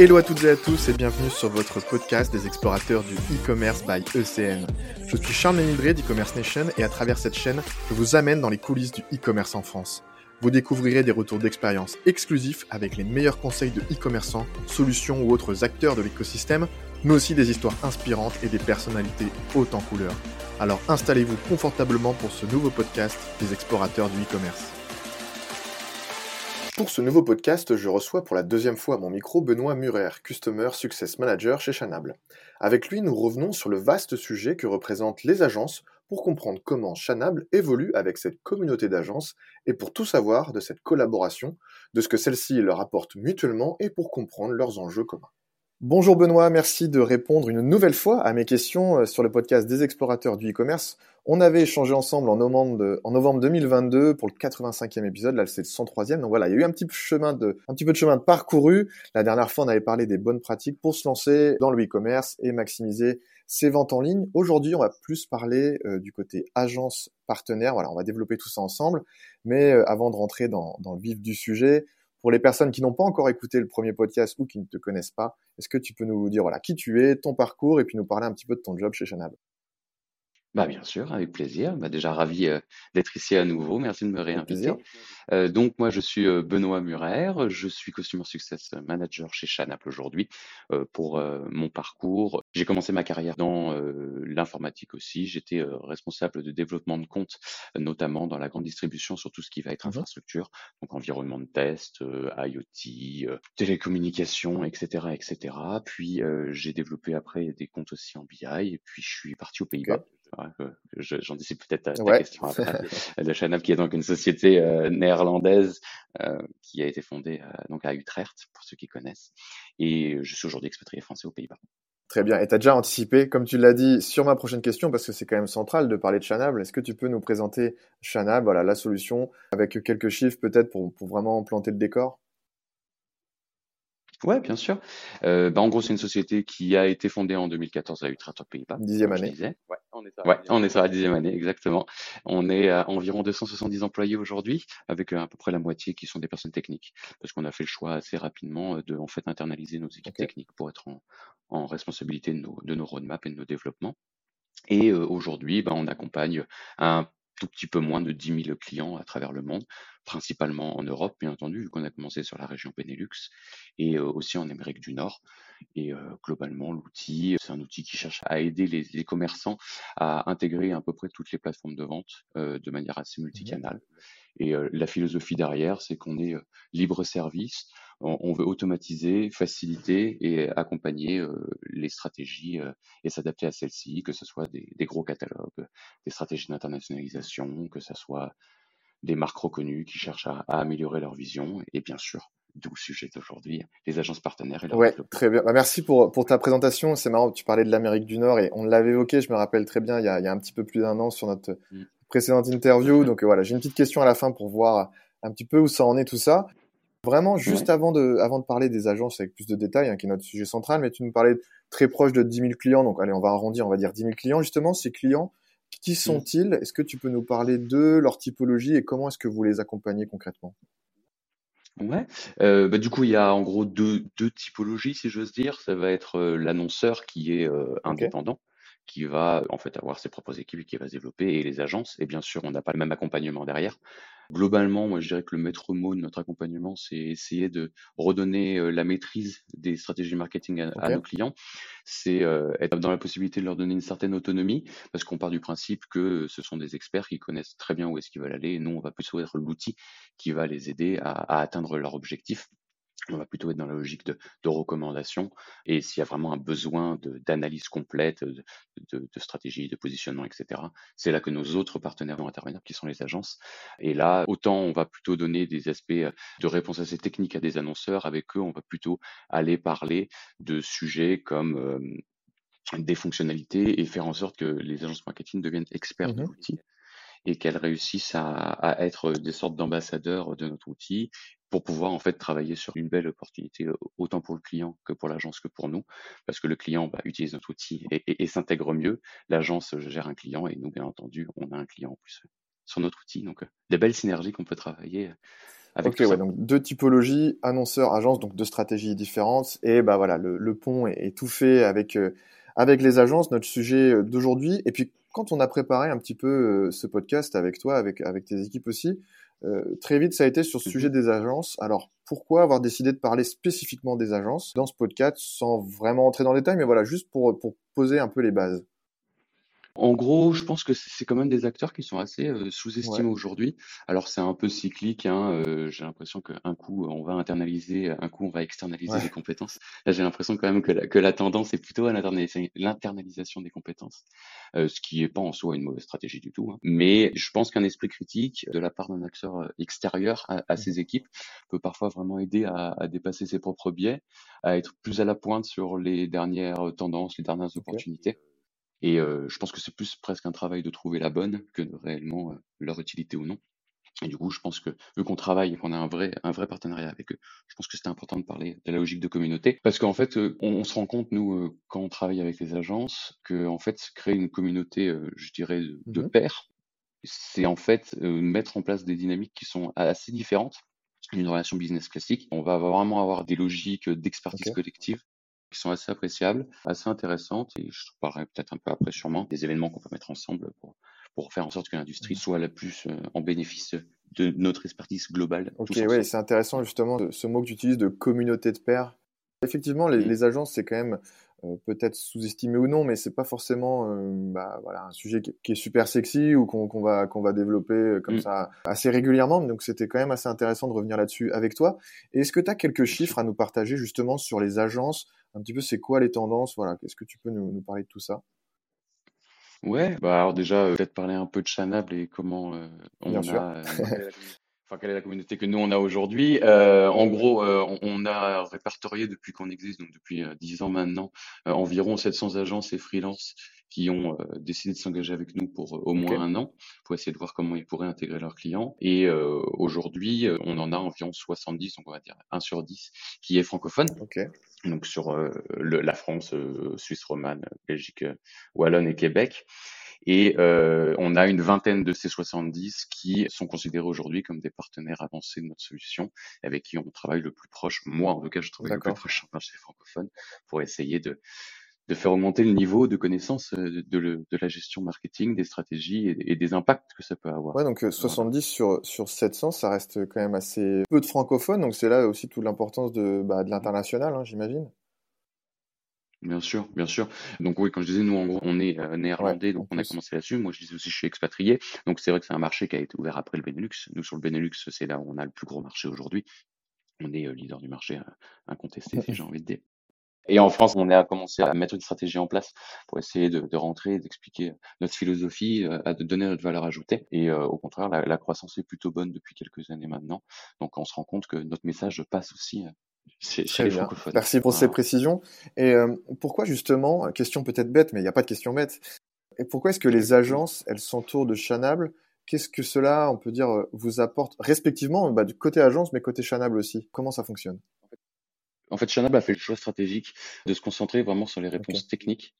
Hello à toutes et à tous et bienvenue sur votre podcast des explorateurs du e-commerce by ECN. Je suis Charles Ménildré d'e-commerce Nation et à travers cette chaîne, je vous amène dans les coulisses du e-commerce en France. Vous découvrirez des retours d'expérience exclusifs avec les meilleurs conseils de e-commerçants, solutions ou autres acteurs de l'écosystème, mais aussi des histoires inspirantes et des personnalités hautes en couleur. Alors installez-vous confortablement pour ce nouveau podcast des explorateurs du e-commerce. Pour ce nouveau podcast, je reçois pour la deuxième fois mon micro Benoît Murer, Customer Success Manager chez Chanable. Avec lui, nous revenons sur le vaste sujet que représentent les agences pour comprendre comment Chanable évolue avec cette communauté d'agences et pour tout savoir de cette collaboration, de ce que celle-ci leur apporte mutuellement et pour comprendre leurs enjeux communs. Bonjour Benoît, merci de répondre une nouvelle fois à mes questions euh, sur le podcast des explorateurs du e-commerce. On avait échangé ensemble en novembre, novembre 2022 pour le 85e épisode, là c'est le 103e, donc voilà, il y a eu un petit, chemin de, peu de chemin de parcouru. La dernière fois on avait parlé des bonnes pratiques pour se lancer dans le e-commerce et maximiser ses ventes en ligne. Aujourd'hui on va plus parler euh, du côté agence partenaire, voilà, on va développer tout ça ensemble, mais euh, avant de rentrer dans, dans le vif du sujet, pour les personnes qui n'ont pas encore écouté le premier podcast ou qui ne te connaissent pas, est-ce que tu peux nous dire voilà qui tu es, ton parcours et puis nous parler un petit peu de ton job chez Chanab? Bah bien sûr, avec plaisir. Bah déjà ravi euh, d'être ici à nouveau. Merci de me réinviter. Euh, donc moi je suis euh, Benoît Murer, je suis Customer Success Manager chez Chanap aujourd'hui. pour mon parcours, j'ai commencé ma carrière dans l'informatique aussi. J'étais responsable de développement de compte, notamment dans la grande distribution sur tout ce qui va être mmh infrastructure, donc environnement de test, IoT, télécommunications, etc., etc. Puis j'ai développé après des comptes aussi en BI et puis je suis parti aux Pays-Bas. Dissipe peut-être ta, question après. de Chanab, qui est donc une société euh, néerlandaise euh, qui a été fondée euh, donc à Utrecht, pour ceux qui connaissent. Et je suis aujourd'hui expatrié français aux Pays-Bas. Très bien. Et tu as déjà anticipé, comme tu l'as dit, sur ma prochaine question, parce que c'est quand même central de parler de Chanab. Est-ce que tu peux nous présenter Chanab, voilà, la solution, avec quelques chiffres peut-être pour, pour vraiment planter le décor? Ouais, bien sûr. Euh, bah, en gros, c'est une société qui a été fondée en 2014 à Utrecht, aux Pays-Bas. Dixième année. Ouais, on est sur la, ouais, on est sur la dixième année, exactement. On est à environ 270 employés aujourd'hui, avec euh, à peu près la moitié qui sont des personnes techniques, parce qu'on a fait le choix assez rapidement euh, de en fait internaliser nos équipes techniques pour être en, en responsabilité de nos, de nos roadmaps et de nos développements. Et euh, aujourd'hui, bah, on accompagne un tout petit peu moins de 10 000 clients à travers le monde, principalement en Europe, bien entendu, vu qu'on a commencé sur la région Benelux, et euh, aussi en Amérique du Nord. Et euh, globalement, l'outil, c'est un outil qui cherche à aider les, commerçants à intégrer à peu près toutes les plateformes de vente euh, de manière assez multicanale. Et la philosophie derrière, c'est qu'on est libre service, on, veut automatiser, faciliter et accompagner les stratégies et s'adapter à celles-ci, que ce soit des, gros catalogues, des stratégies d'internationalisation, que ce soit des marques reconnues qui cherchent à, améliorer leur vision et bien sûr d'où le sujet d'aujourd'hui, les agences partenaires. Et ouais, très bien. Bah, merci pour, pour ta présentation. C'est marrant, tu parlais de l'Amérique du Nord et on l'avait évoqué, je me rappelle très bien, il y a, il y a un petit peu plus d'un an sur notre mmh. précédente interview. Donc voilà, j'ai une petite question à la fin pour voir un petit peu où ça en est tout ça. Vraiment, juste avant, de, avant de parler des agences avec plus de détails, hein, qui est notre sujet central, mais tu nous parlais très proche de 10 000 clients, donc allez, on va arrondir, on va dire 10 000 clients. Justement, ces clients, qui mmh. sont-ils? Est-ce que tu peux nous parler de leur typologie et comment est-ce que vous les accompagnez concrètement? Ouais, euh, bah, du coup, il y a en gros deux, deux typologies, si j'ose dire. Ça va être euh, l'annonceur qui est euh, indépendant, qui va en fait avoir ses propres équipes et qui va se développer, et les agences. Et bien sûr, on n'a pas le même accompagnement derrière. Globalement, moi, je dirais que le maître mot de notre accompagnement, c'est essayer de redonner euh, la maîtrise des stratégies marketing à, nos clients. C'est euh, être dans la possibilité de leur donner une certaine autonomie, parce qu'on part du principe que ce sont des experts qui connaissent très bien où est-ce qu'ils veulent aller. Et nous, on va plutôt être l'outil qui va les aider à, à atteindre leur objectif on va plutôt être dans la logique de, de recommandation. Et s'il y a vraiment un besoin d'analyse complète, de, de, de, stratégie, de positionnement, etc., c'est là que nos autres partenaires vont intervenir, qui sont les agences. Et là, autant on va plutôt donner des aspects de réponse assez techniques à des annonceurs, avec eux, on va plutôt aller parler de sujets comme euh, des fonctionnalités et faire en sorte que les agences marketing deviennent experts de mmh l'outil et qu'elles réussissent à, à, être des sortes d'ambassadeurs de notre outil pour pouvoir en fait travailler sur une belle opportunité autant pour le client que pour l'agence que pour nous parce que le client bah, utilise notre outil et, et, et s'intègre mieux l'agence gère un client et nous bien entendu on a un client en plus sur notre outil donc des belles synergies qu'on peut travailler Avec ok, ouais, donc deux typologies, annonceurs, agences, donc deux stratégies différentes. Et bah voilà, le, pont est, tout fait avec, euh, avec les agences, notre sujet euh, d'aujourd'hui. Et puis quand on a préparé un petit peu ce podcast avec toi, avec, avec tes équipes aussi, très vite ça a été sur ce sujet mhm. des agences. Alors pourquoi avoir décidé de parler spécifiquement des agences dans ce podcast sans vraiment entrer dans les détails, mais voilà, juste pour, pour poser un peu les bases en gros, je pense que c'est quand même des acteurs qui sont assez euh, sous-estimés aujourd'hui. Alors c'est un peu cyclique, hein, euh, j'ai l'impression qu'un coup on va internaliser, un coup on va externaliser les compétences. Là j'ai l'impression quand même que la, que la tendance est plutôt à l'internalisation des compétences, euh, ce qui est pas en soi une mauvaise stratégie du tout. Hein. Mais je pense qu'un esprit critique de la part d'un acteur extérieur à, à, mmh. ses équipes peut parfois vraiment aider à, à, dépasser ses propres biais, à être plus à la pointe sur les dernières tendances, les dernières opportunités. Et euh, je pense que c'est plus presque un travail de trouver la bonne que de réellement euh, leur utilité ou non. Et du coup, je pense que vu qu'on travaille et qu'on a un vrai, un vrai partenariat avec eux, je pense que c'était important de parler de la logique de communauté. Parce qu'en fait, on, se rend compte, nous, quand on travaille avec les agences, que en fait, créer une communauté, je dirais, de, mmh pairs, c'est en fait mettre en place des dynamiques qui sont assez différentes d'une relation business classique. On va vraiment avoir des logiques d'expertise collective qui sont assez appréciables, assez intéressantes, et je parlerai peut-être un peu après sûrement des événements qu'on peut mettre ensemble pour, pour faire en sorte que l'industrie mmh. soit la plus euh, en bénéfice de notre expertise globale. Ok, oui, c'est intéressant justement ce mot que tu utilises de communauté de pairs. Effectivement, les, mmh. les agences, c'est quand même peut-être sous-estimé ou non, mais c'est pas forcément euh, bah, voilà, un sujet qui, est super sexy ou qu'on va, qu'on va développer euh, comme mmh. ça assez régulièrement. Donc c'était quand même assez intéressant de revenir là-dessus avec toi. est-ce que tu as quelques chiffres à nous partager justement sur les agences? Un petit peu, c'est quoi les tendances? Voilà, Qu'est-ce que tu peux nous, nous, parler de tout ça? Ouais, bah alors déjà, peut-être parler un peu de Chanable et comment on Bien a enfin quelle est la communauté que nous on a aujourd'hui? Euh, en gros, euh, on, a répertorié depuis qu'on existe, donc depuis euh, dix ans maintenant, environ 700 agences et freelances qui ont décidé de s'engager avec nous pour au moins un an, pour essayer de voir comment ils pourraient intégrer leurs clients. Et aujourd'hui, on en a environ 70, donc on va dire 1 sur 10, qui est francophone. Donc sur le, la France, Suisse romane, Belgique, Wallonne et Québec. Et euh, on a une vingtaine de ces 70 qui sont considérés aujourd'hui comme des partenaires avancés de notre solution, avec qui on travaille le plus proche. Moi, en tout cas, je travaille le plus proche chez francophone pour essayer de, de faire augmenter le niveau de connaissance euh, de, de, la gestion marketing, des stratégies et, des impacts que ça peut avoir. Ouais, donc 70 euh, sur, sur 700, ça reste quand même assez peu de francophones, donc c'est là aussi toute l'importance de, bah, de l'international, hein, j'imagine. Bien sûr, bien sûr. Donc oui, quand je disais, nous, en gros, on est euh, néerlandais, donc on a commencé là-dessus. Moi, je disais aussi, je suis expatrié. Donc c'est vrai que c'est un marché qui a été ouvert après le Benelux. Nous, sur le Benelux, c'est là où on a le plus gros marché aujourd'hui. On est euh, leader du marché euh, incontesté, si j'ai envie de dire. Et en France, on a commencé à mettre une stratégie en place pour essayer de, de rentrer, d'expliquer notre philosophie, à de donner notre valeur ajoutée. Et au contraire, la, la, croissance est plutôt bonne depuis quelques années maintenant. Donc on se rend compte que notre message passe aussi Très bien. Merci pour ces précisions. Et euh, pourquoi justement, question peut-être bête, mais il n'y a pas de question bête, et pourquoi est-ce que les agences, elles s'entourent de Chanable? Qu'est-ce que cela, on peut dire, euh, vous apporte respectivement bah, du côté agence, mais côté Chanable aussi? Comment ça fonctionne? En fait, Chanable a fait le choix stratégique de se concentrer vraiment sur les réponses techniques.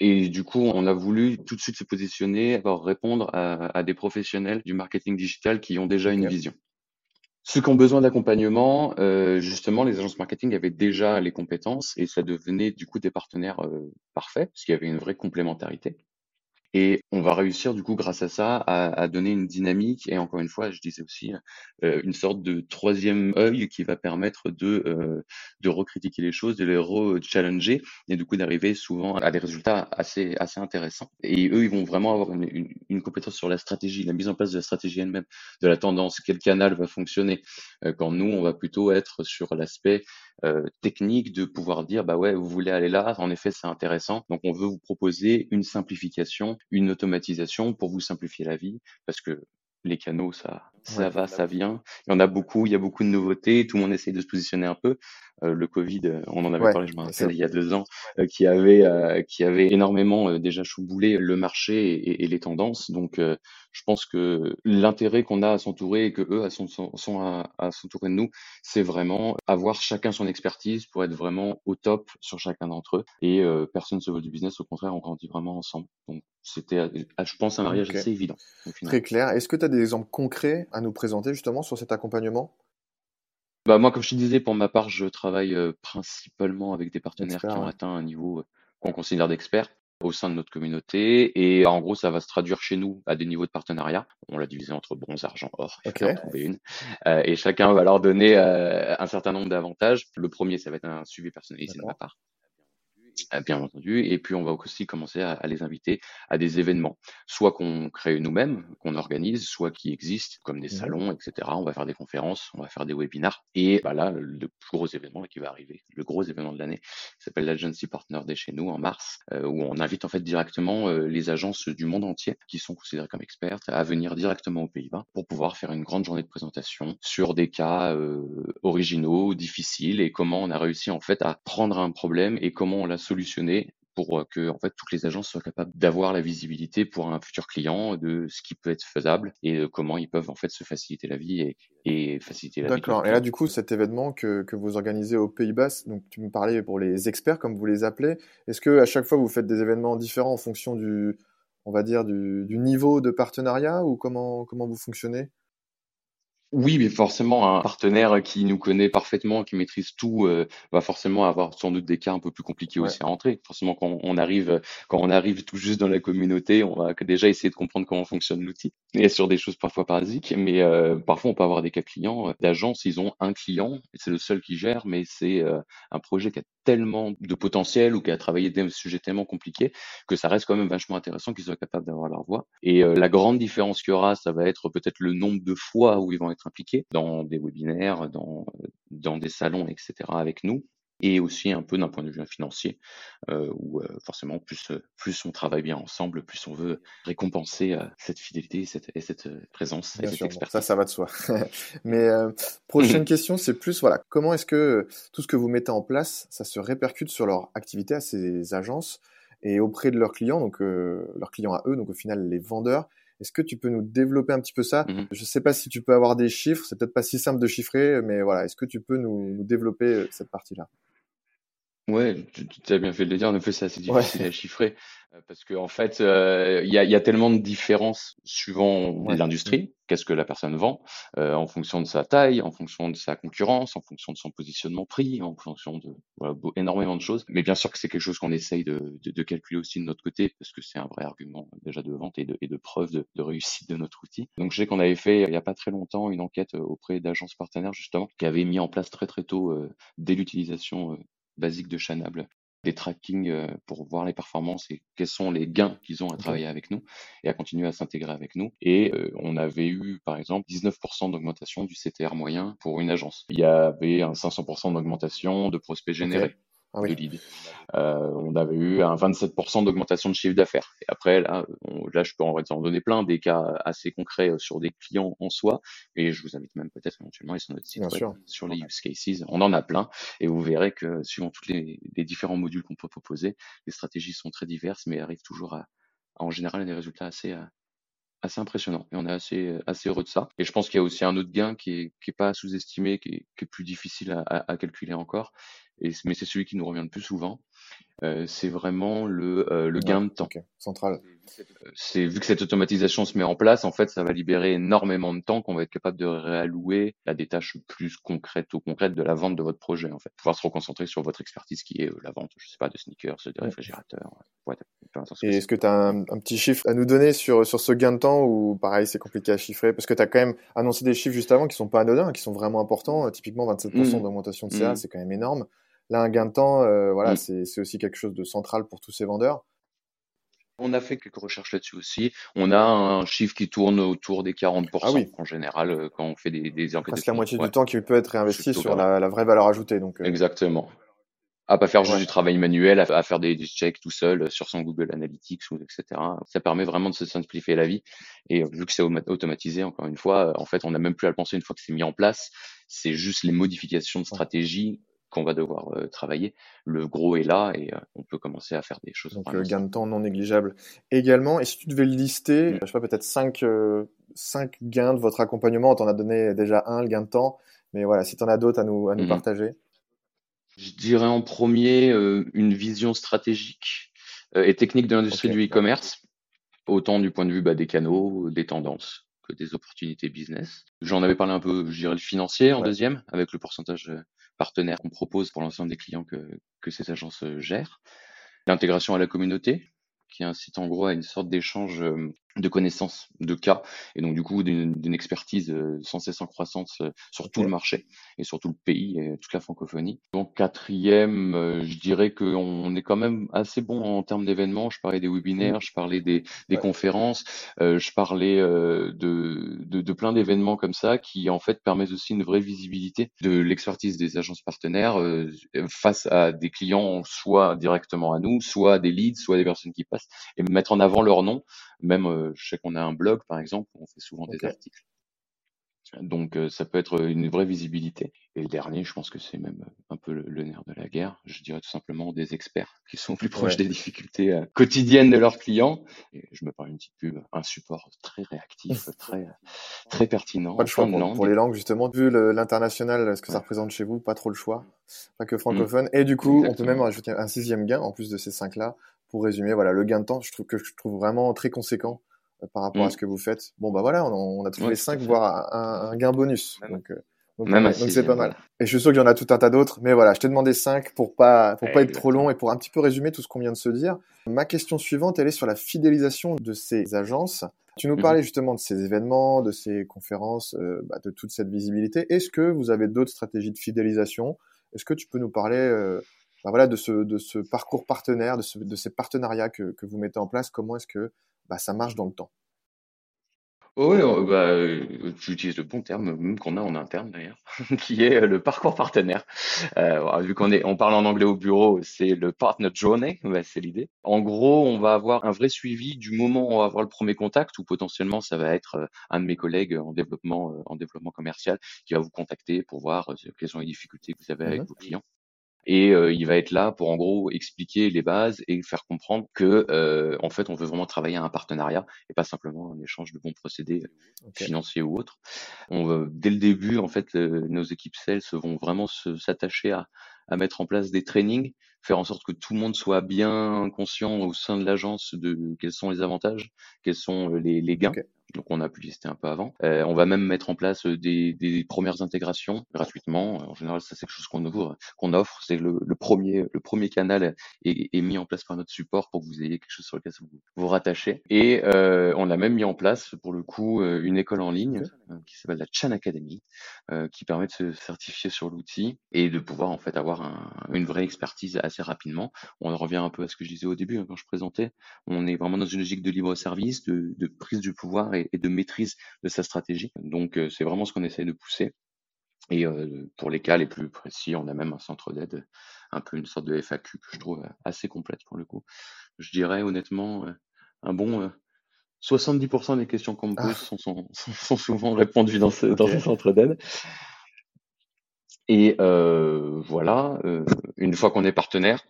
Et du coup, on a voulu tout de suite se positionner, avoir répondre à, des professionnels du marketing digital qui ont déjà une vision. Ceux qui ont besoin d'accompagnement, euh, justement, les agences marketing avaient déjà les compétences et ça devenait du coup des partenaires euh, parfaits, parce qu'il y avait une vraie complémentarité. Et on va réussir du coup grâce à ça à, à, donner une dynamique et encore une fois, je disais aussi euh, une sorte de troisième œil qui va permettre de euh, de recritiquer les choses, de les re-challenger et du coup d'arriver souvent à des résultats assez assez intéressants. Et eux, ils vont vraiment avoir une, une, compétence sur la stratégie, la mise en place de la stratégie elle-même, de la tendance, quel canal va fonctionner. Euh, quand nous, on va plutôt être sur l'aspect technique de pouvoir dire bah ouais vous voulez aller là en effet c'est intéressant donc on veut vous proposer une simplification une automatisation pour vous simplifier la vie parce que les canaux ça ça va, ça vient. Il y en a beaucoup, il y a beaucoup de nouveautés, tout le monde essaie de se positionner un peu. Euh, le Covid, euh, on en avait parlé, je me rappelle, il y a deux ans, euh, qui avait euh, qui avait énormément déjà chouboulé le marché et, et les tendances. Donc, je pense que l'intérêt qu'on a à s'entourer et que eux sont, sont à, à s'entourer de nous, c'est vraiment avoir chacun son expertise pour être vraiment au top sur chacun d'entre eux. Et personne ne se vole du business, au contraire, on grandit vraiment ensemble. Donc, c'était, je pense, un mariage assez évident. Très clair. Est-ce que tu as des exemples concrets à nous présenter justement sur cet accompagnement? Bah, moi, comme je te disais, pour ma part, je travaille principalement avec des partenaires qui ont atteint un niveau qu'on considère d'experts au sein de notre communauté. Et en gros, ça va se traduire chez nous à des niveaux de partenariat. On l'a divisé entre bronze, argent, or. Faut en trouver une. et chacun va leur donner un certain nombre d'avantages. Le premier, ça va être un suivi personnalisé de ma part. Euh, bien entendu. Et puis, on va aussi commencer à, les inviter à des événements, soit qu'on crée nous-mêmes, qu'on organise, soit qui existent, comme des mmh salons, etc. On va faire des conférences, on va faire des webinars. Et bah là, le plus gros événement qui va arriver, le gros événement de l'année, s'appelle l'Agency Partner Day chez nous en mars, euh, où on invite en fait directement euh, les agences du monde entier qui sont considérées comme expertes à venir directement aux Pays-Bas pour pouvoir faire une grande journée de présentation sur des cas originaux, difficiles et comment on a réussi en fait à prendre un problème et comment on l'a solutionner pour euh, que en fait toutes les agences soient capables d'avoir la visibilité pour un futur client de ce qui peut être faisable et comment ils peuvent en fait se faciliter la vie et, et faciliter la vie. D'accord. Et là du coup cet événement que, que vous organisez aux Pays-Bas, donc tu me parlais pour les experts comme vous les appelez, est-ce que à chaque fois vous faites des événements différents en fonction du on va dire du, du niveau de partenariat ou comment comment vous fonctionnez? Oui, mais forcément, un partenaire qui nous connaît parfaitement, qui maîtrise tout, euh, va forcément avoir sans doute des cas un peu plus compliqués aussi à rentrer. Forcément, quand on arrive, quand on arrive tout juste dans la communauté, on va déjà essayer de comprendre comment fonctionne l'outil. Et sur des choses parfois parasiques, mais euh, parfois on peut avoir des cas clients euh, d'agence, ils ont un client et c'est le seul qui gère, mais c'est un projet qui a tellement de potentiel ou qui a travaillé des sujets tellement compliqués que ça reste quand même vachement intéressant qu'ils soient capables d'avoir leur voix. Et la grande différence qu'il y aura, ça va être peut-être le nombre de fois où ils vont être impliqués dans des webinaires, dans, dans des salons, etc. avec nous et aussi un peu d'un point de vue financier, euh, où euh, forcément plus plus on travaille bien ensemble, plus on veut récompenser euh, cette fidélité et cette, et cette présence et cette expertise. ça, ça va de soi. Mais prochaine question, c'est plus voilà, comment est-ce que tout ce que vous mettez en place, ça se répercute sur leur activité à ces agences et auprès de leurs clients, donc leurs clients à eux, donc au final les vendeurs? Est-ce que tu peux nous développer un petit peu ça? Mmh Je ne sais pas si tu peux avoir des chiffres, c'est peut-être pas si simple de chiffrer, mais voilà, est-ce que tu peux nous, nous développer euh, cette partie-là? Ouais, tu, as bien fait de le dire. En effet, c'est assez difficile à chiffrer euh, parce qu'en en fait, euh, il y, a, y, a, tellement de différences suivant l'industrie, qu'est-ce que la personne vend, euh, en fonction de sa taille, en fonction de sa concurrence, en fonction de son positionnement prix, en fonction de voilà, énormément de choses. Mais bien sûr que c'est quelque chose qu'on essaye de, de, de, calculer aussi de notre côté parce que c'est un vrai argument déjà de vente et de, et de preuve de, de réussite de notre outil. Donc je sais qu'on avait fait il y a pas très longtemps une enquête auprès d'agences partenaires justement qui avait mis en place très très tôt dès l'utilisation basique de Chanable, des tracking euh, pour voir les performances et quels sont les gains qu'ils ont à travailler avec nous et à continuer à s'intégrer avec nous. Et euh, on avait eu, par exemple, 19% d'augmentation du CTR moyen pour une agence. Il y avait un 500% d'augmentation de prospects générés. Ah euh, on avait eu un 27% d'augmentation de chiffre d'affaires. Et après, là, là, je peux en donner plein, des cas assez concrets euh, sur des clients en soi. Et je vous invite même peut-être éventuellement à sur notre site web, sur les use cases. On en a plein. Et vous verrez que suivant tous les, différents modules qu'on peut proposer, les stratégies sont très diverses, mais arrivent toujours à, en général, à des résultats assez, euh, assez impressionnants. Et on est assez, assez heureux de ça. Et je pense qu'il y a aussi un autre gain qui est, qui est pas sous-estimé, qui est, qui est plus difficile à, à calculer encore et, mais c'est celui qui nous revient le plus souvent. Euh, c'est vraiment le, euh, le gain de temps. Central. C'est vu que cette automatisation se met en place, en fait, ça va libérer énormément de temps qu'on va être capable de réallouer à des tâches plus concrètes ou concrètes de la vente de votre projet. En fait, pouvoir se reconcentrer sur votre expertise qui est euh, la vente, je sais pas, de sneakers, de réfrigérateurs. Ouais, et est-ce que tu as un, un, petit chiffre à nous donner sur sur ce gain de temps ou pareil, c'est compliqué à chiffrer? Parce que tu as quand même annoncé des chiffres juste avant qui sont pas anodins, qui sont vraiment importants. Typiquement, 27% mmh. d'augmentation de CA, mmh. c'est quand même énorme. Là, un gain de temps, euh, voilà, mm. c'est aussi quelque chose de central pour tous ces vendeurs. On a fait quelques recherches là-dessus aussi. On a un chiffre qui tourne autour des 40% ah en général euh, quand on fait des, des enquêtes. Presque la moitié du temps qui peut être réinvesti sur la, vraie valeur ajoutée. Donc, euh. Exactement. À pas faire juste du travail manuel, à, faire des, checks tout seul sur son Google Analytics ou etc. Ça permet vraiment de se simplifier la vie. Et vu que c'est automatisé, encore une fois, en fait, on n'a même plus à le penser une fois que c'est mis en place. C'est juste les modifications de stratégie qu'on va devoir euh, travailler. Le gros est là et euh, on peut commencer à faire des choses. Donc le gain de temps non négligeable également. Et si tu devais le lister, mm. je sais pas, peut-être 5 euh, cinq, gains de votre accompagnement, on t'en a donné déjà un, le gain de temps, mais voilà, si tu en as d'autres à nous, à nous mm. partager. Je dirais en premier une vision stratégique et technique de l'industrie du e-commerce, autant du point de vue bah, des canaux, des tendances, que des opportunités business. J'en avais parlé un peu, je dirais le financier en deuxième, avec le pourcentage partenaire qu'on propose pour l'ensemble des clients que, que ces agences gèrent. L'intégration à la communauté, qui incite en gros à une sorte d'échange de connaissances de cas et donc du coup d'une expertise euh, sans cesse en croissance euh, sur tout le marché et sur tout le pays et toute la francophonie. Donc quatrième, euh, je dirais qu'on est quand même assez bon en termes d'événements. Je parlais des webinaires, je parlais des, des conférences, je parlais de, de, de, plein d'événements comme ça qui en fait permettent aussi une vraie visibilité de l'expertise des agences partenaires face à des clients soit directement à nous, soit des leads, soit des personnes qui passent et mettre en avant leur nom même, euh, je sais qu'on a un blog, par exemple, où on fait souvent des articles. Donc euh, ça peut être une vraie visibilité. Et le dernier, je pense que c'est même un peu le, nerf de la guerre. Je dirais tout simplement des experts qui sont plus proches des difficultés euh, quotidiennes de leurs clients. Et je me parle une petite pub, un support très réactif, très très pertinent. Pas de choix pour, les langues justement. Vu l'international, ce que ça représente chez vous, pas trop le choix, pas que francophone. Et du coup, on peut même rajouter un sixième gain en plus de ces cinq là pour résumer, voilà, le gain de temps, je trouve que je trouve vraiment très conséquent euh, par rapport à mm. ce que vous faites. Bon, bah voilà, on, a trouvé 5, voire un, gain bonus. Donc, euh, donc, c'est pas mal. Et je suis sûr qu'il y en a tout un tas d'autres, mais voilà, je t'ai demandé 5 pour pas, pour pas être trop long et pour un petit peu résumer tout ce qu'on vient de se dire. Ma question suivante, elle est sur la fidélisation de ces agences. Tu nous mm-hmm. parlais justement de ces événements, de ces conférences, euh, bah, de toute cette visibilité. Est-ce que vous avez d'autres stratégies de fidélisation? Est-ce que tu peux nous parler bah, voilà, de, ce, de ce parcours partenaire, de, de ces partenariats que, que, vous mettez en place, comment est-ce que bah, ça marche dans le temps? Oui, bah, euh, tu utilises le bon terme, même qu'on a en interne d'ailleurs, qui est le parcours partenaire. Euh, vu qu'on est, on parle en anglais au bureau, c'est le partner journey, bah, c'est l'idée. En gros, on va avoir un vrai suivi du moment où on va avoir le premier contact, ou potentiellement ça va être euh, un de mes collègues en développement, en développement commercial, qui va vous contacter pour voir quelles sont les difficultés que vous avez avec mmh vos clients et euh, il va être là pour en gros expliquer les bases et faire comprendre que euh, en fait on veut vraiment travailler à un partenariat et pas simplement un échange de bons procédés euh, financiers ou autres. On va, dès le début en fait nos équipes sales vont vraiment s'attacher à, à mettre en place des trainings, faire en sorte que tout le monde soit bien conscient au sein de l'agence de quels sont les avantages, quels sont les, les gains donc on a pu lister un peu avant. Euh, on va même mettre en place euh, des, des premières intégrations gratuitement. En général, ça c'est quelque chose qu'on ouvre, qu'on offre. C'est le, le, premier, le premier canal est, est, mis en place par notre support pour que vous ayez quelque chose sur lequel vous vous rattachez. Et euh, on a même mis en place pour le coup euh, une école en ligne qui s'appelle la Chan Academy, qui permet de se certifier sur l'outil et de pouvoir en fait avoir un, une vraie expertise assez rapidement. On revient un peu à ce que je disais au début hein, quand je présentais. On est vraiment dans une logique de libre service, de, de prise du pouvoir et, de maîtrise de sa stratégie. Donc euh, c'est vraiment ce qu'on essaie de pousser. Et euh, pour les cas les plus précis, on a même un centre d'aide, un peu une sorte de FAQ que je trouve assez complète pour le coup. Je dirais honnêtement, euh, un bon 70% des questions qu'on me pose ah. sont, sont, souvent répondues dans ce, dans ce centre d'aide. Et euh, voilà, une fois qu'on est partenaire,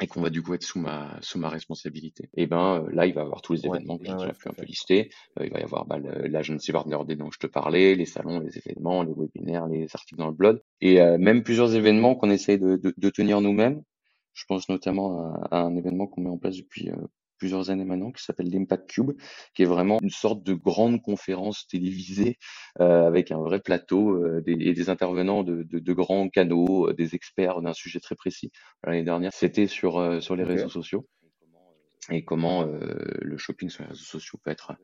et qu'on va du coup être sous ma sous ma responsabilité. Et ben euh, là, il va y avoir tous les événements que j'ai déjà pu un peu lister. Euh, il va y avoir bah, l'agency partner dont je te parlais, les salons, les événements, les webinaires, les articles dans le blog, et euh, même plusieurs événements qu'on essaye de, de, de, tenir nous-mêmes. Je pense notamment à, à un événement qu'on met en place depuis plusieurs années maintenant, qui s'appelle l'Impact Cube, qui est vraiment une sorte de grande conférence télévisée euh, avec un vrai plateau euh, des, et des intervenants de, de, de grands canaux, euh, des experts d'un sujet très précis. L'année dernière, c'était sur sur les réseaux sociaux et comment le shopping sur les réseaux sociaux peut être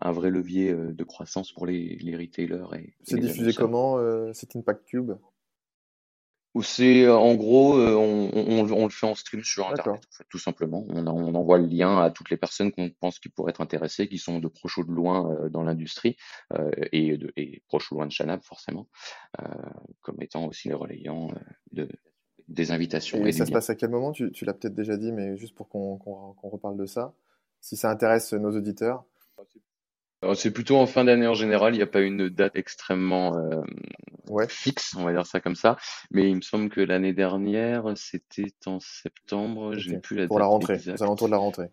un vrai levier de croissance pour les, les retailers. Et, C'est diffusé comment cet Impact Cube? Ou c'est euh, en gros, euh, on, on, on, le fait en stream sur Internet, tout simplement. On, on, envoie le lien à toutes les personnes qu'on pense qui pourraient être intéressées, qui sont de proche ou de loin euh, dans l'industrie et, de, et proche ou loin de Chanab, forcément, comme étant aussi les relayants de, des invitations. Et, ça se passe à quel moment? Tu, tu l'as peut-être déjà dit, mais juste pour qu'on reparle de ça, si ça intéresse nos auditeurs. C'est plutôt en fin d'année en général. Il n'y a pas une date extrêmement euh, fixe, on va dire ça comme ça. Mais il me semble que l'année dernière, c'était en septembre. Je n'ai plus la Pour la rentrée, aux alentours de la rentrée.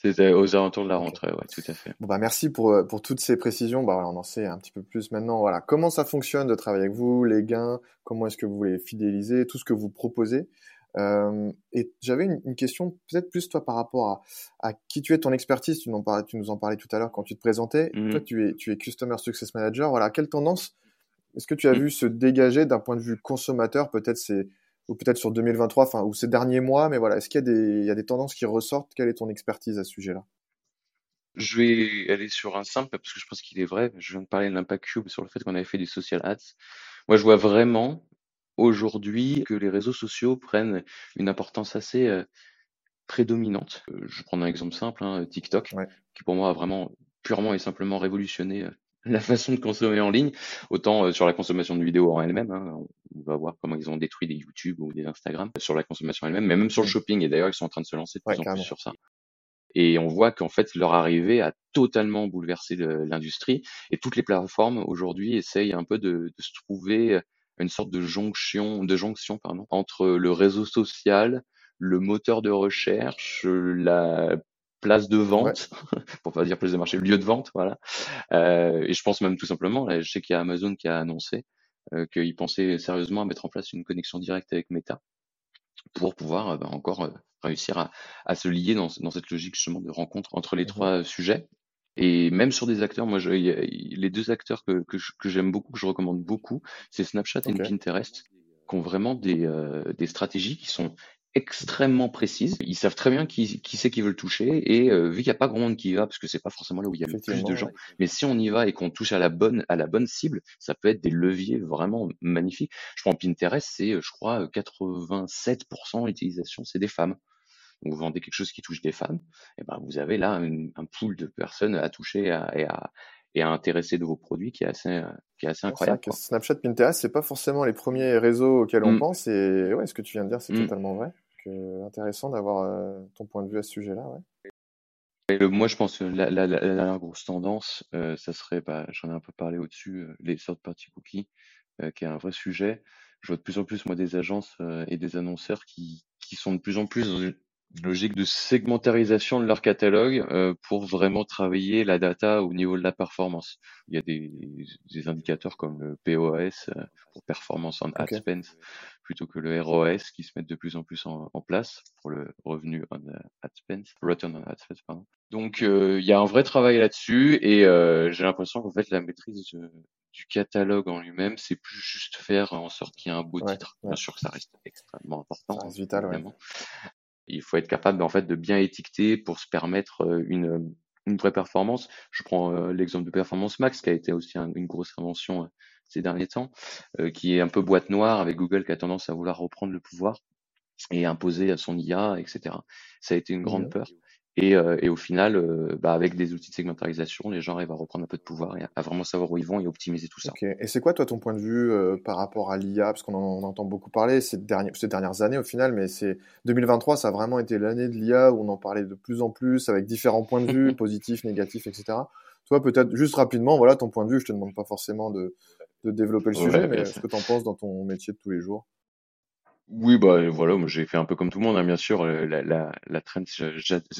C'était aux alentours de la rentrée, ouais, tout à fait. Bon, bah, merci pour, euh, pour toutes ces précisions. Bah, on en sait un petit peu plus maintenant. Voilà, comment ça fonctionne de travailler avec vous, les gains, comment est-ce que vous les fidéliser, tout ce que vous proposez. Euh, et j'avais une, question peut-être plus toi par rapport à, à qui tu es, ton expertise. Tu, parlais, tu nous en parlais tout à l'heure quand tu te présentais. Mmh. Toi, tu es, tu es Customer Success Manager. Voilà, quelle tendance est-ce que tu as mmh. vu se dégager d'un point de vue consommateur Peut-être c'est ou peut-être sur 2023, enfin, ou ces derniers mois, mais voilà, est-ce qu'il y, a des, il y a des tendances qui ressortent? Quelle est ton expertise à ce sujet-là? Je vais aller sur un simple, parce que je pense qu'il est vrai. Je viens de parler de l'Impact Cube sur le fait qu'on avait fait du social ads. Moi, je vois vraiment aujourd'hui que les réseaux sociaux prennent une importance assez euh, prédominante. Euh, je prends un exemple simple, hein, TikTok, qui pour moi a vraiment purement et simplement révolutionné euh, la façon de consommer en ligne, autant euh, sur la consommation de vidéos en elle-même. Hein, on va voir comment ils ont détruit des YouTube ou des Instagram sur la consommation elle-même, mais même sur le shopping. Et d'ailleurs, ils sont en train de se lancer de plus en plus sur ça. Et on voit qu'en fait, leur arrivée a totalement bouleversé l'industrie. Et toutes les plateformes aujourd'hui essayent un peu de, de, se trouver une sorte de jonction, de jonction pardon, entre le réseau social, le moteur de recherche, la place de vente, pour pas dire place de marché, lieu de vente, voilà. Euh, et je pense même tout simplement, là, je sais qu'il y a Amazon qui a annoncé euh, qu'il pensait sérieusement à mettre en place une connexion directe avec Meta pour pouvoir euh, bah, encore euh, réussir à, à, se lier dans, dans, cette logique justement de rencontre entre les mmh trois sujets. Et même sur des acteurs, moi, je, y a, les deux acteurs que, que, que j'aime beaucoup, que je recommande beaucoup, c'est Snapchat et Pinterest, qui ont vraiment des, euh, des stratégies qui sont extrêmement précises. Ils savent très bien qui, qui c'est qu'ils veulent toucher et euh, vu qu'il n'y a pas grand monde qui y va, parce que c'est pas forcément là où il y a le plus de gens, mais si on y va et qu'on touche à la bonne à la bonne cible, ça peut être des leviers vraiment magnifiques. Je prends Pinterest, c'est je crois 87% d'utilisation, c'est des femmes. Vous vendez quelque chose qui touche des femmes, et ben vous avez là un pool de personnes à toucher et à, et à intéresser de vos produits qui est assez, qui est assez incroyable. Que Snapchat, Pinterest, c'est pas forcément les premiers réseaux auxquels on mm. pense. Et ouais, ce que tu viens de dire, c'est mm. totalement vrai. Que, intéressant d'avoir euh, ton point de vue à ce sujet-là. Ouais. moi, je pense que la, la, la, la grosse tendance, euh, ça serait, bah, j'en ai un peu parlé au-dessus, euh, les sortes party cookies, qui est un vrai sujet. Je vois de plus en plus, moi, des agences et des annonceurs qui, qui sont de plus en plus logique de segmentarisation de leur catalogue euh, pour vraiment travailler la data au niveau de la performance. Il y a des, des indicateurs comme le POS euh, pour performance en ad spend plutôt que le ROS qui se mettent de plus en plus en, en place pour le revenu on ad spend, return on ad spend pardon. Donc euh, il y a un vrai travail là-dessus et j'ai l'impression qu'en fait la maîtrise du catalogue en lui-même, c'est plus juste faire en sorte qu'il y ait un beau titre. Bien sûr que ça reste extrêmement important. Ça reste vital, évidemment. Il faut être capable en fait de bien étiqueter pour se permettre euh, une, une vraie performance. Je prends euh, l'exemple de Performance Max qui a été aussi une grosse invention euh, ces derniers temps, qui est un peu boîte noire avec Google qui a tendance à vouloir reprendre le pouvoir et imposer à son IA, etc. Ça a été une grande peur. Et, euh, et, au final, euh, bah, avec des outils de segmentarisation, les gens arrivent à reprendre un peu de pouvoir et à, vraiment savoir où ils vont et optimiser tout ça. Et c'est quoi, toi, ton point de vue euh, par rapport à l'IA Parce qu'on en, entend beaucoup parler ces, dernières années au final, mais c'est 2023, ça a vraiment été l'année de l'IA où on en parlait de plus en plus avec différents points de vue, positifs, négatifs, etc. Toi, peut-être juste rapidement, voilà ton point de vue. Je te demande pas forcément de, de développer le sujet, mais ce que tu en penses dans ton métier de tous les jours oui, bah voilà, moi j'ai fait un peu comme tout le monde, hein, bien sûr. Euh, la, la, la trend,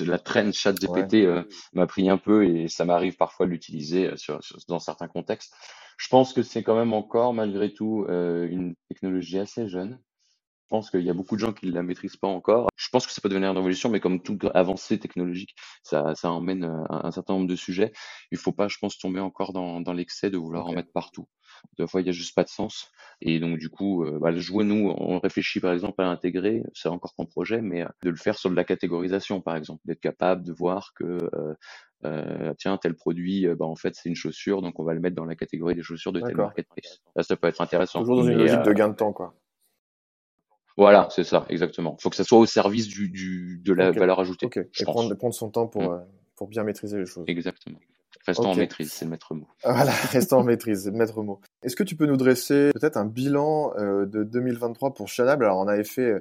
la GPT euh, m'a pris un peu et ça m'arrive parfois de l'utiliser euh, sur, dans certains contextes. Je pense que c'est quand même encore, malgré tout, une technologie assez jeune. Je pense qu'il y a beaucoup de gens qui ne la maîtrisent pas encore. Je pense que ça peut devenir une révolution, mais comme toute avancée technologique, ça, ça emmène un, un certain nombre de sujets. Il faut pas, je pense, tomber encore dans, dans l'excès de vouloir en mettre partout. Deux fois, il y a juste pas de sens. Et donc, du coup, euh, bah, le jouer, nous, on réfléchit par exemple à l'intégrer, c'est encore qu'en projet, mais euh, de le faire sur de la catégorisation, par exemple, d'être capable de voir que euh, euh, tiens, tel produit, bah, en fait, c'est une chaussure, donc on va le mettre dans la catégorie des chaussures de tel marketplace. Là, ça peut être intéressant. Toujours dans une logique de gain de temps, quoi. Voilà, c'est ça, exactement. Il faut que ça soit au service du, du de la valeur ajoutée. Okay. Et prendre, prendre, son temps pour, mmh. pour bien maîtriser les choses. Exactement. Restons en maîtrise, c'est le maître mot. Voilà, restons en maîtrise, c'est le maître mot. Est-ce que tu peux nous dresser peut-être un bilan euh, de 2023 pour Chanable Alors, on avait fait,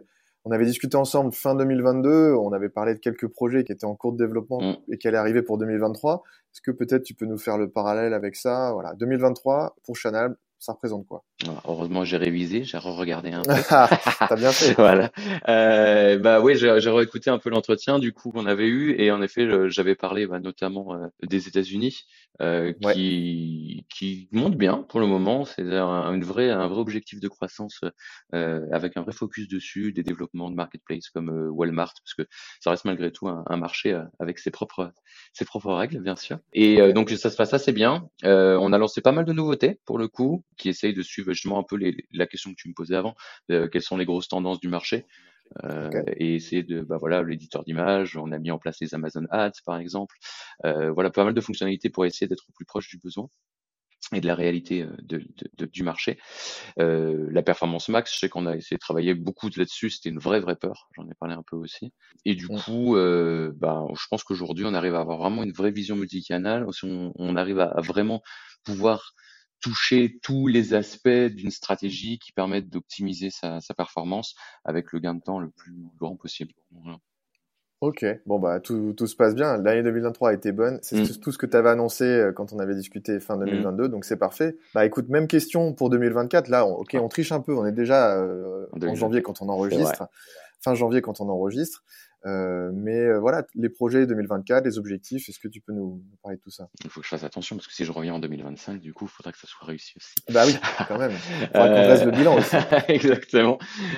on avait discuté ensemble fin 2022, on avait parlé de quelques projets qui étaient en cours de développement mm. et qui allaient arriver pour 2023. Est-ce que peut-être tu peux nous faire le parallèle avec ça? Voilà, 2023 pour Chanable, ça représente quoi? Heureusement, j'ai révisé, j'ai re-regardé un peu. T'as bien fait. voilà. Euh, bah oui, j'ai, réécouté un peu l'entretien du coup qu'on avait eu et en effet, j'avais parlé bah, notamment euh, des États-Unis euh, qui qui monte bien pour le moment. C'est un, une vraie un vrai objectif de croissance euh, avec un vrai focus dessus, des développements de marketplace comme euh, Walmart parce que ça reste malgré tout un, un marché euh, avec ses propres ses propres règles bien sûr. Et donc ça se passe assez bien. on a lancé pas mal de nouveautés pour le coup qui essayent de suivre justement un peu les, la question que tu me posais avant, euh, quelles sont les grosses tendances du marché. Euh, et essayer de bah voilà l'éditeur d'image on a mis en place les Amazon Ads par exemple euh, voilà pas mal de fonctionnalités pour essayer d'être plus proche du besoin et de la réalité de, de, du marché. Euh, la performance max, je sais qu'on a essayé de travailler beaucoup là-dessus, c'était une vraie vraie peur, j'en ai parlé un peu aussi. Et du mmh. coup, euh, bah, je pense qu'aujourd'hui, on arrive à avoir vraiment une vraie vision multicanale, on, on arrive à, à, vraiment pouvoir toucher tous les aspects d'une stratégie qui permettent d'optimiser sa, sa, performance avec le gain de temps le plus grand possible. Voilà. Ok, bon bah tout, tout se passe bien. L'année 2023 a été bonne. C'est mmh. tout ce que tu avais annoncé euh, quand on avait discuté fin 2022, mmh. donc c'est parfait. Bah écoute, même question pour 2024. Là, on, ok, on triche un peu. On est déjà euh, en janvier quand on enregistre, fin janvier quand on enregistre. Euh, mais euh, voilà, les projets 2024, les objectifs, est-ce que tu peux nous, parler de tout ça? Il faut que je fasse attention parce que si je reviens en 2025, du coup, il faudra que ça soit réussi aussi. Bah oui, quand même. Il faudra qu'on dresse le bilan aussi. Exactement.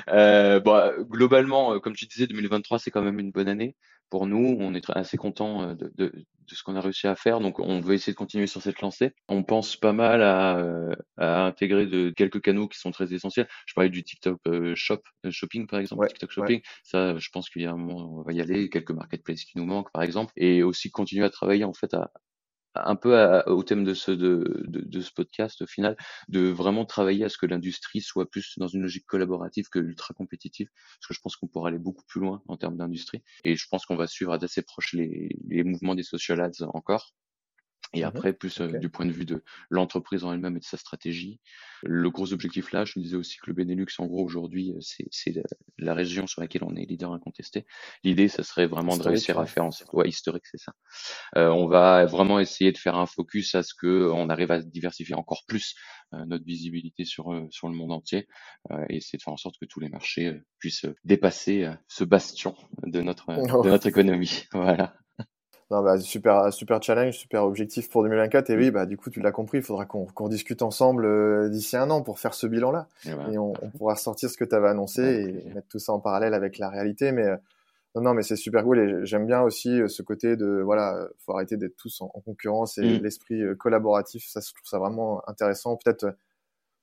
Euh, bon, globalement, comme tu disais, 2023, c'est quand même une bonne année pour nous. On est assez content euh, de, de, de ce qu'on a réussi à faire. Donc, on veut essayer de continuer sur cette lancée. On pense pas mal à, euh, à intégrer de quelques canaux qui sont très essentiels. Je parlais du TikTok euh, Shop, Shopping, par exemple, TikTok Shopping. Ça, je pense qu'il y a un moment, on va y aller. Quelques marketplaces qui nous manquent, par exemple. Et aussi continuer à travailler, en fait, à, un peu au thème de ce, de, de, de, ce podcast au final, de vraiment travailler à ce que l'industrie soit plus dans une logique collaborative que ultra compétitive, parce que je pense qu'on pourra aller beaucoup plus loin en termes d'industrie, et je pense qu'on va suivre d'assez proche les, les mouvements des social ads encore, et mmh après, plus euh, du point de vue de l'entreprise en elle-même et de sa stratégie. Le gros objectif là, je disais aussi que le Benelux, en gros, aujourd'hui, c'est la, la, région sur laquelle on est leader incontesté. L'idée, ça serait vraiment de réussir à faire en sorte, ouais, historique, c'est ça. Euh, on va vraiment essayer de faire un focus à ce que on arrive à diversifier encore plus euh, notre visibilité sur sur le monde entier euh, et essayer de faire en sorte que tous les marchés puissent dépasser ce bastion de notre de notre économie. Voilà. Non, bah, super, super challenge, super objectif pour 2024. Et oui, bah, du coup, tu l'as compris, il faudra qu'on qu discute ensemble euh, d'ici un an pour faire ce bilan-là. Et, on, on, pourra sortir ce que tu avais annoncé et mettre tout ça en parallèle avec la réalité. Mais euh, non, non, mais c'est super cool. Et j'aime bien aussi euh, ce côté de, voilà, faut arrêter d'être tous en, en, concurrence et mm. l'esprit collaboratif. Ça, je trouve ça vraiment intéressant. Peut-être,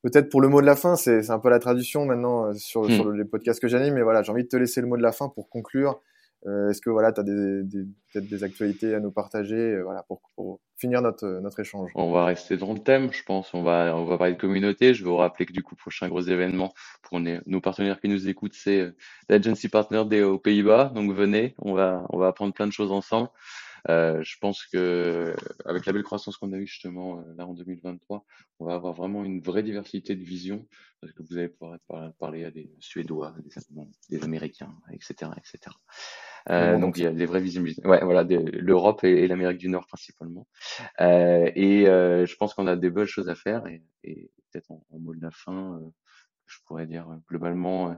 peut-être pour le mot de la fin, c'est un peu la traduction maintenant sur, mm. sur les podcasts que j'anime. Mais voilà, j'ai envie de te laisser le mot de la fin pour conclure est-ce que voilà, tu as des, des peut-être des actualités à nous partager euh, voilà, pour, pour, finir notre, notre échange? On va rester dans le thème, je pense. On va, on va parler de communauté. Je vais vous rappeler que du coup, prochain gros événement pour nos partenaires qui nous écoutent, c'est euh, l'Agency Partner des aux Pays-Bas. Donc venez, on va, on va apprendre plein de choses ensemble. Euh, je pense que avec la belle croissance qu'on a eue justement là en 2023, on va avoir vraiment une vraie diversité de visions parce que vous allez pouvoir parler à des Suédois, des des Américains, etc., etc. Euh, donc il y a des vraies visibilités. Ouais, voilà, l'Europe et, et l'Amérique du Nord principalement. Euh, et euh, je pense qu'on a des bonnes choses à faire et, et peut-être en, en, mot de la fin, euh, je pourrais dire euh, globalement,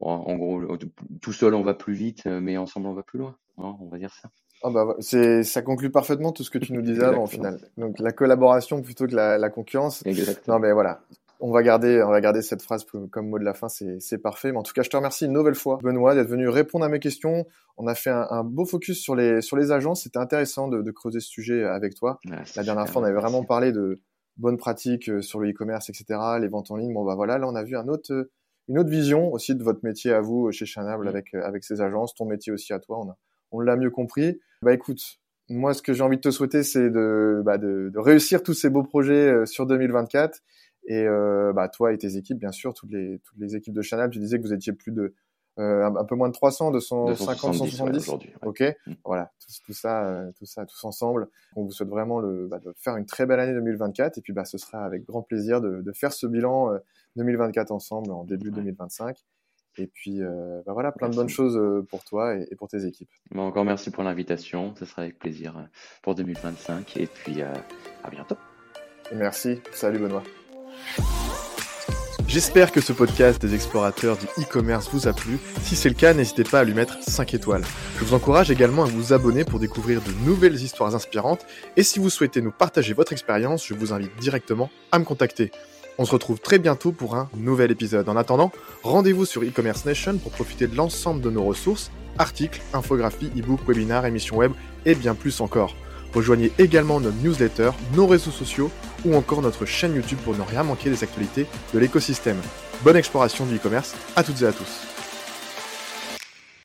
en gros, tout seul on va plus vite, mais ensemble on va plus loin. Hein, on va dire ça. Oh bah, c'est, ça conclut parfaitement tout ce que tu nous disais avant, au final. Donc, la collaboration plutôt que la, la concurrence. Exactement. Non, mais voilà on va garder, on va garder cette phrase comme mot de la fin, c'est parfait. Mais en tout cas, je te remercie une nouvelle fois, Benoît, d'être venu répondre à mes questions. On a fait un, un beau focus sur les sur les agences. C'était intéressant de, de, creuser ce sujet avec toi. la dernière fois, on avait vraiment parlé de bonnes pratiques euh, sur le e-commerce, etc., les ventes en ligne. Bon, bah voilà, là, on a vu un autre, euh, une autre vision aussi de votre métier à vous euh, chez Chanable avec avec ces agences, ton métier aussi à toi. On a, on l'a mieux compris. Bah écoute, moi, ce que j'ai envie de te souhaiter, c'est de, bah, de, de réussir tous ces beaux projets sur 2024 et euh, bah, toi et tes équipes, bien sûr, toutes les, toutes les équipes de Chanel, tu disais que vous étiez plus de euh, un, peu moins de 300, 250, 170. Ouais, ok, mm. voilà, tout, tout, ça, euh, tout ça, tous ensemble. On vous souhaite vraiment le, bah, de faire une très belle année 2024 et puis bah, ce sera avec grand plaisir de, de faire ce bilan 2024 euh, ensemble en début ouais. 2025. Et puis, euh, bah voilà, plein merci. de bonnes choses euh, pour toi et, et pour tes équipes. Bon, encore merci pour l'invitation. Ce sera avec plaisir pour 2025. Et puis, euh, à bientôt. Merci. Salut, Benoît. J'espère que ce podcast des explorateurs du e-commerce vous a plu. Si c'est le cas, n'hésitez pas à lui mettre 5 étoiles. Je vous encourage également à vous abonner pour découvrir de nouvelles histoires inspirantes. Et si vous souhaitez nous partager votre expérience, je vous invite directement à me contacter. On se retrouve très bientôt pour un nouvel épisode. En attendant, rendez-vous sur e-commerce nation pour profiter de l'ensemble de nos ressources, articles, infographies, e-books, webinaires, émissions web et bien plus encore. Rejoignez également notre newsletter, nos réseaux sociaux ou encore notre chaîne YouTube pour ne rien manquer des actualités de l'écosystème. Bonne exploration du e-commerce à toutes et à tous.